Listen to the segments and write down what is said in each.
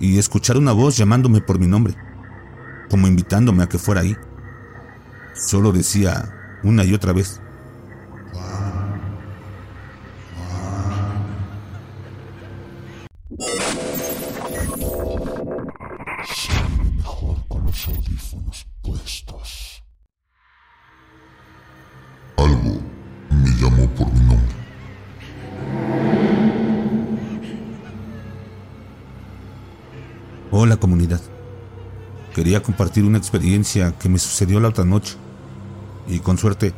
y escuchar una voz llamándome por mi nombre, como invitándome a que fuera ahí. Solo decía una y otra vez, Hola comunidad. Quería compartir una experiencia que me sucedió la otra noche y con suerte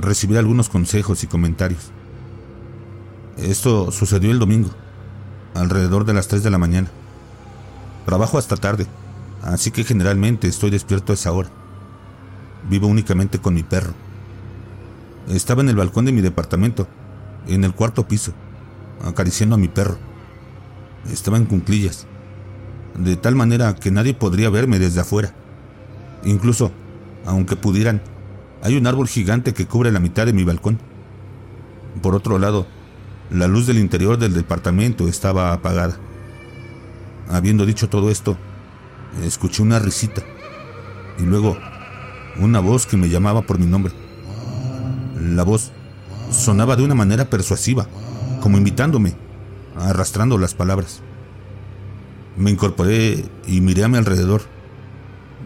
recibir algunos consejos y comentarios. Esto sucedió el domingo, alrededor de las 3 de la mañana. Trabajo hasta tarde, así que generalmente estoy despierto a esa hora. Vivo únicamente con mi perro. Estaba en el balcón de mi departamento, en el cuarto piso, acariciando a mi perro. Estaba en cunclillas, de tal manera que nadie podría verme desde afuera. Incluso, aunque pudieran, hay un árbol gigante que cubre la mitad de mi balcón. Por otro lado, la luz del interior del departamento estaba apagada. Habiendo dicho todo esto, escuché una risita y luego una voz que me llamaba por mi nombre. La voz sonaba de una manera persuasiva, como invitándome, arrastrando las palabras. Me incorporé y miré a mi alrededor.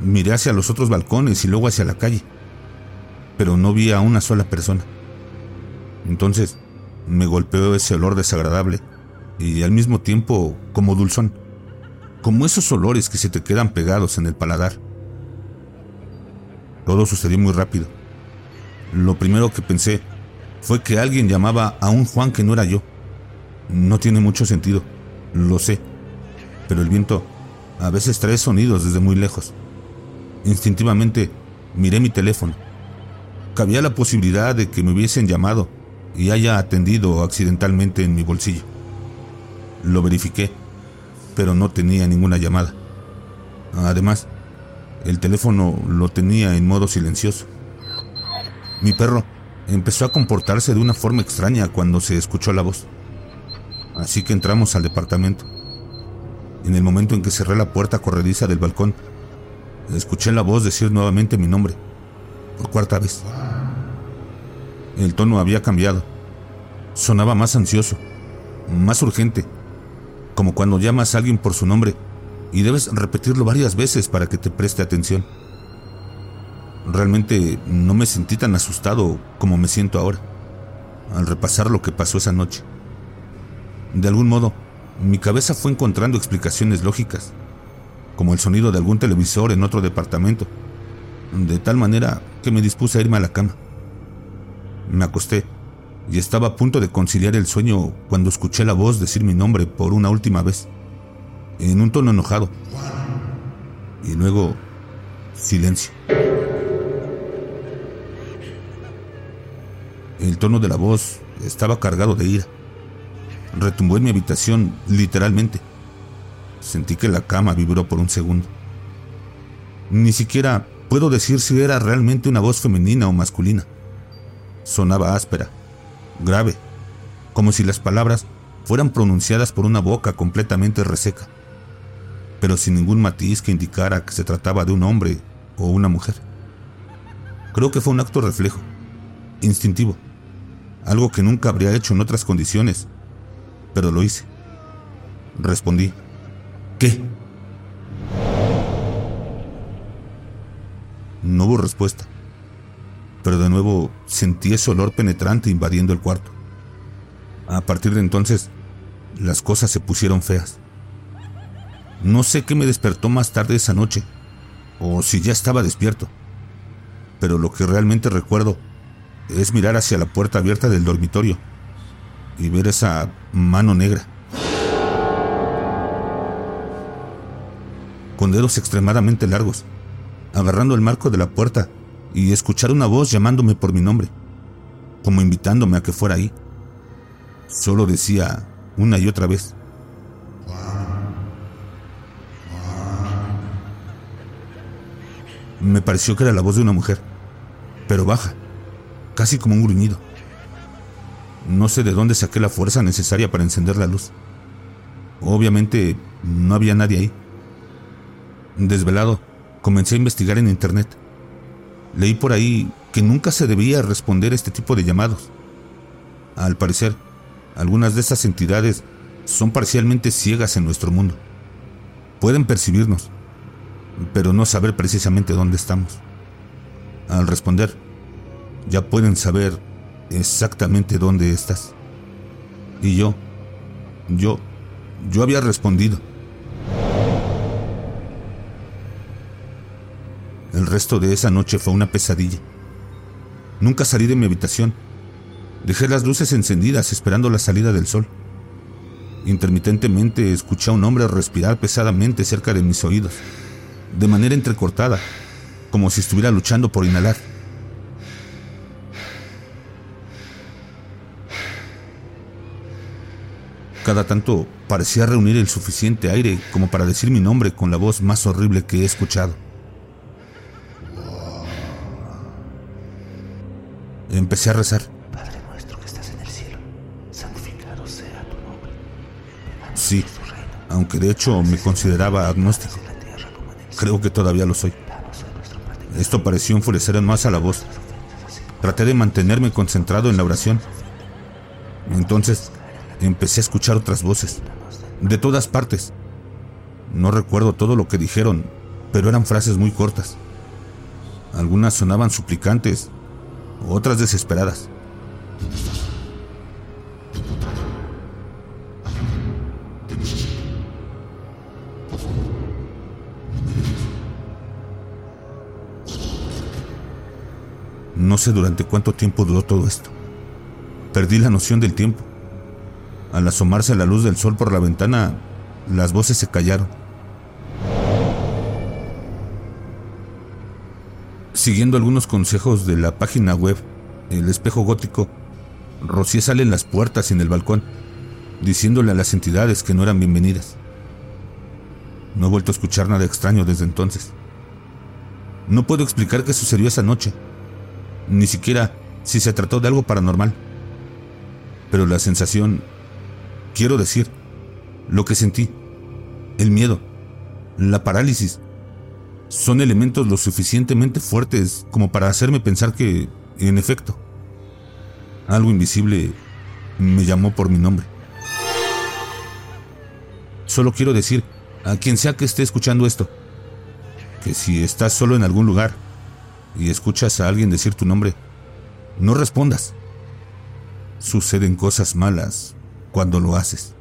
Miré hacia los otros balcones y luego hacia la calle, pero no vi a una sola persona. Entonces me golpeó ese olor desagradable y al mismo tiempo como dulzón, como esos olores que se te quedan pegados en el paladar. Todo sucedió muy rápido. Lo primero que pensé fue que alguien llamaba a un Juan que no era yo. No tiene mucho sentido, lo sé, pero el viento a veces trae sonidos desde muy lejos. Instintivamente miré mi teléfono. Cabía la posibilidad de que me hubiesen llamado y haya atendido accidentalmente en mi bolsillo. Lo verifiqué, pero no tenía ninguna llamada. Además, el teléfono lo tenía en modo silencioso. Mi perro empezó a comportarse de una forma extraña cuando se escuchó la voz. Así que entramos al departamento. En el momento en que cerré la puerta corrediza del balcón, escuché la voz decir nuevamente mi nombre, por cuarta vez. El tono había cambiado. Sonaba más ansioso, más urgente, como cuando llamas a alguien por su nombre y debes repetirlo varias veces para que te preste atención. Realmente no me sentí tan asustado como me siento ahora, al repasar lo que pasó esa noche. De algún modo, mi cabeza fue encontrando explicaciones lógicas, como el sonido de algún televisor en otro departamento, de tal manera que me dispuse a irme a la cama. Me acosté y estaba a punto de conciliar el sueño cuando escuché la voz decir mi nombre por una última vez, en un tono enojado. Y luego, silencio. El tono de la voz estaba cargado de ira. Retumbó en mi habitación literalmente. Sentí que la cama vibró por un segundo. Ni siquiera puedo decir si era realmente una voz femenina o masculina. Sonaba áspera, grave, como si las palabras fueran pronunciadas por una boca completamente reseca, pero sin ningún matiz que indicara que se trataba de un hombre o una mujer. Creo que fue un acto reflejo, instintivo, algo que nunca habría hecho en otras condiciones, pero lo hice. Respondí, ¿qué? No hubo respuesta pero de nuevo sentí ese olor penetrante invadiendo el cuarto. A partir de entonces, las cosas se pusieron feas. No sé qué me despertó más tarde esa noche, o si ya estaba despierto, pero lo que realmente recuerdo es mirar hacia la puerta abierta del dormitorio y ver esa mano negra. Con dedos extremadamente largos, agarrando el marco de la puerta y escuchar una voz llamándome por mi nombre, como invitándome a que fuera ahí. Solo decía una y otra vez. Me pareció que era la voz de una mujer, pero baja, casi como un gruñido. No sé de dónde saqué la fuerza necesaria para encender la luz. Obviamente no había nadie ahí. Desvelado, comencé a investigar en internet. Leí por ahí que nunca se debía responder este tipo de llamados. Al parecer, algunas de estas entidades son parcialmente ciegas en nuestro mundo. Pueden percibirnos, pero no saber precisamente dónde estamos. Al responder, ya pueden saber exactamente dónde estás. Y yo, yo, yo había respondido. El resto de esa noche fue una pesadilla. Nunca salí de mi habitación. Dejé las luces encendidas esperando la salida del sol. Intermitentemente escuché a un hombre respirar pesadamente cerca de mis oídos, de manera entrecortada, como si estuviera luchando por inhalar. Cada tanto parecía reunir el suficiente aire como para decir mi nombre con la voz más horrible que he escuchado. Empecé a rezar. Padre nuestro que estás en el cielo, santificado sea tu nombre. Sí, aunque de hecho me consideraba agnóstico. Creo que todavía lo soy. Esto pareció enfurecer más a la voz. Traté de mantenerme concentrado en la oración. Entonces empecé a escuchar otras voces, de todas partes. No recuerdo todo lo que dijeron, pero eran frases muy cortas. Algunas sonaban suplicantes, otras desesperadas. No sé durante cuánto tiempo duró todo esto. Perdí la noción del tiempo. Al asomarse la luz del sol por la ventana, las voces se callaron. Siguiendo algunos consejos de la página web, El Espejo Gótico, Rocié sale en las puertas y en el balcón, diciéndole a las entidades que no eran bienvenidas. No he vuelto a escuchar nada extraño desde entonces. No puedo explicar qué sucedió esa noche, ni siquiera si se trató de algo paranormal. Pero la sensación, quiero decir, lo que sentí, el miedo, la parálisis, son elementos lo suficientemente fuertes como para hacerme pensar que, en efecto, algo invisible me llamó por mi nombre. Solo quiero decir a quien sea que esté escuchando esto, que si estás solo en algún lugar y escuchas a alguien decir tu nombre, no respondas. Suceden cosas malas cuando lo haces.